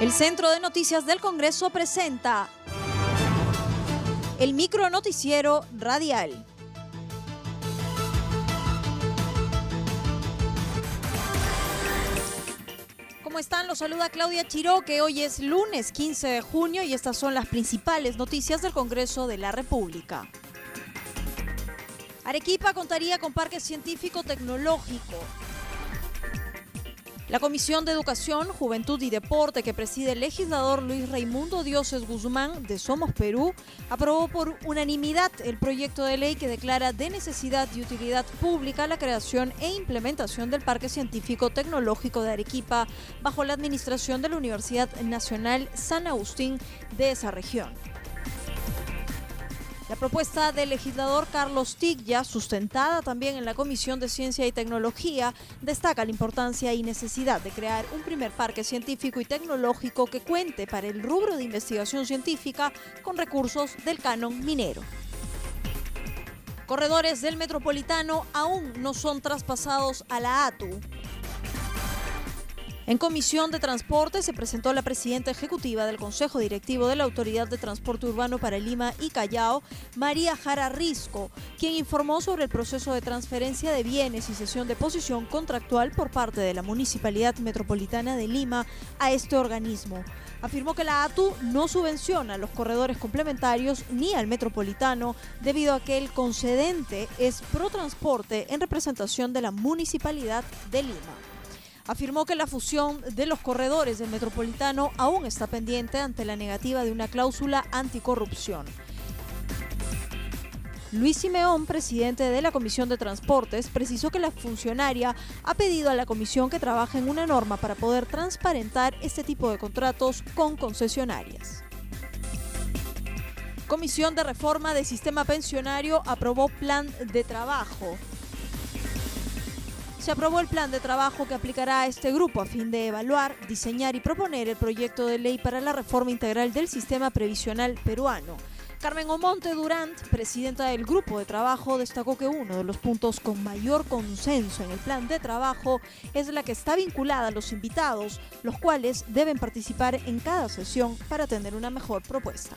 El Centro de Noticias del Congreso presenta el micro noticiero radial. ¿Cómo están? Los saluda Claudia Chiró, que hoy es lunes 15 de junio y estas son las principales noticias del Congreso de la República. Arequipa contaría con parque científico tecnológico. La Comisión de Educación, Juventud y Deporte que preside el legislador Luis Raimundo Dioses Guzmán de Somos Perú aprobó por unanimidad el proyecto de ley que declara de necesidad y utilidad pública la creación e implementación del Parque Científico Tecnológico de Arequipa bajo la administración de la Universidad Nacional San Agustín de esa región. La propuesta del legislador Carlos Tigya, sustentada también en la Comisión de Ciencia y Tecnología, destaca la importancia y necesidad de crear un primer parque científico y tecnológico que cuente para el rubro de investigación científica con recursos del canon minero. Corredores del metropolitano aún no son traspasados a la ATU. En Comisión de Transporte se presentó la presidenta ejecutiva del Consejo Directivo de la Autoridad de Transporte Urbano para Lima y Callao, María Jara Risco, quien informó sobre el proceso de transferencia de bienes y sesión de posición contractual por parte de la Municipalidad Metropolitana de Lima a este organismo. Afirmó que la ATU no subvenciona los corredores complementarios ni al metropolitano debido a que el concedente es Protransporte en representación de la Municipalidad de Lima afirmó que la fusión de los corredores del metropolitano aún está pendiente ante la negativa de una cláusula anticorrupción. Luis Simeón, presidente de la Comisión de Transportes, precisó que la funcionaria ha pedido a la comisión que trabaje en una norma para poder transparentar este tipo de contratos con concesionarias. Comisión de Reforma del Sistema Pensionario aprobó plan de trabajo se aprobó el plan de trabajo que aplicará a este grupo a fin de evaluar, diseñar y proponer el proyecto de ley para la reforma integral del sistema previsional peruano. Carmen Omonte Durant, presidenta del grupo de trabajo, destacó que uno de los puntos con mayor consenso en el plan de trabajo es la que está vinculada a los invitados, los cuales deben participar en cada sesión para tener una mejor propuesta.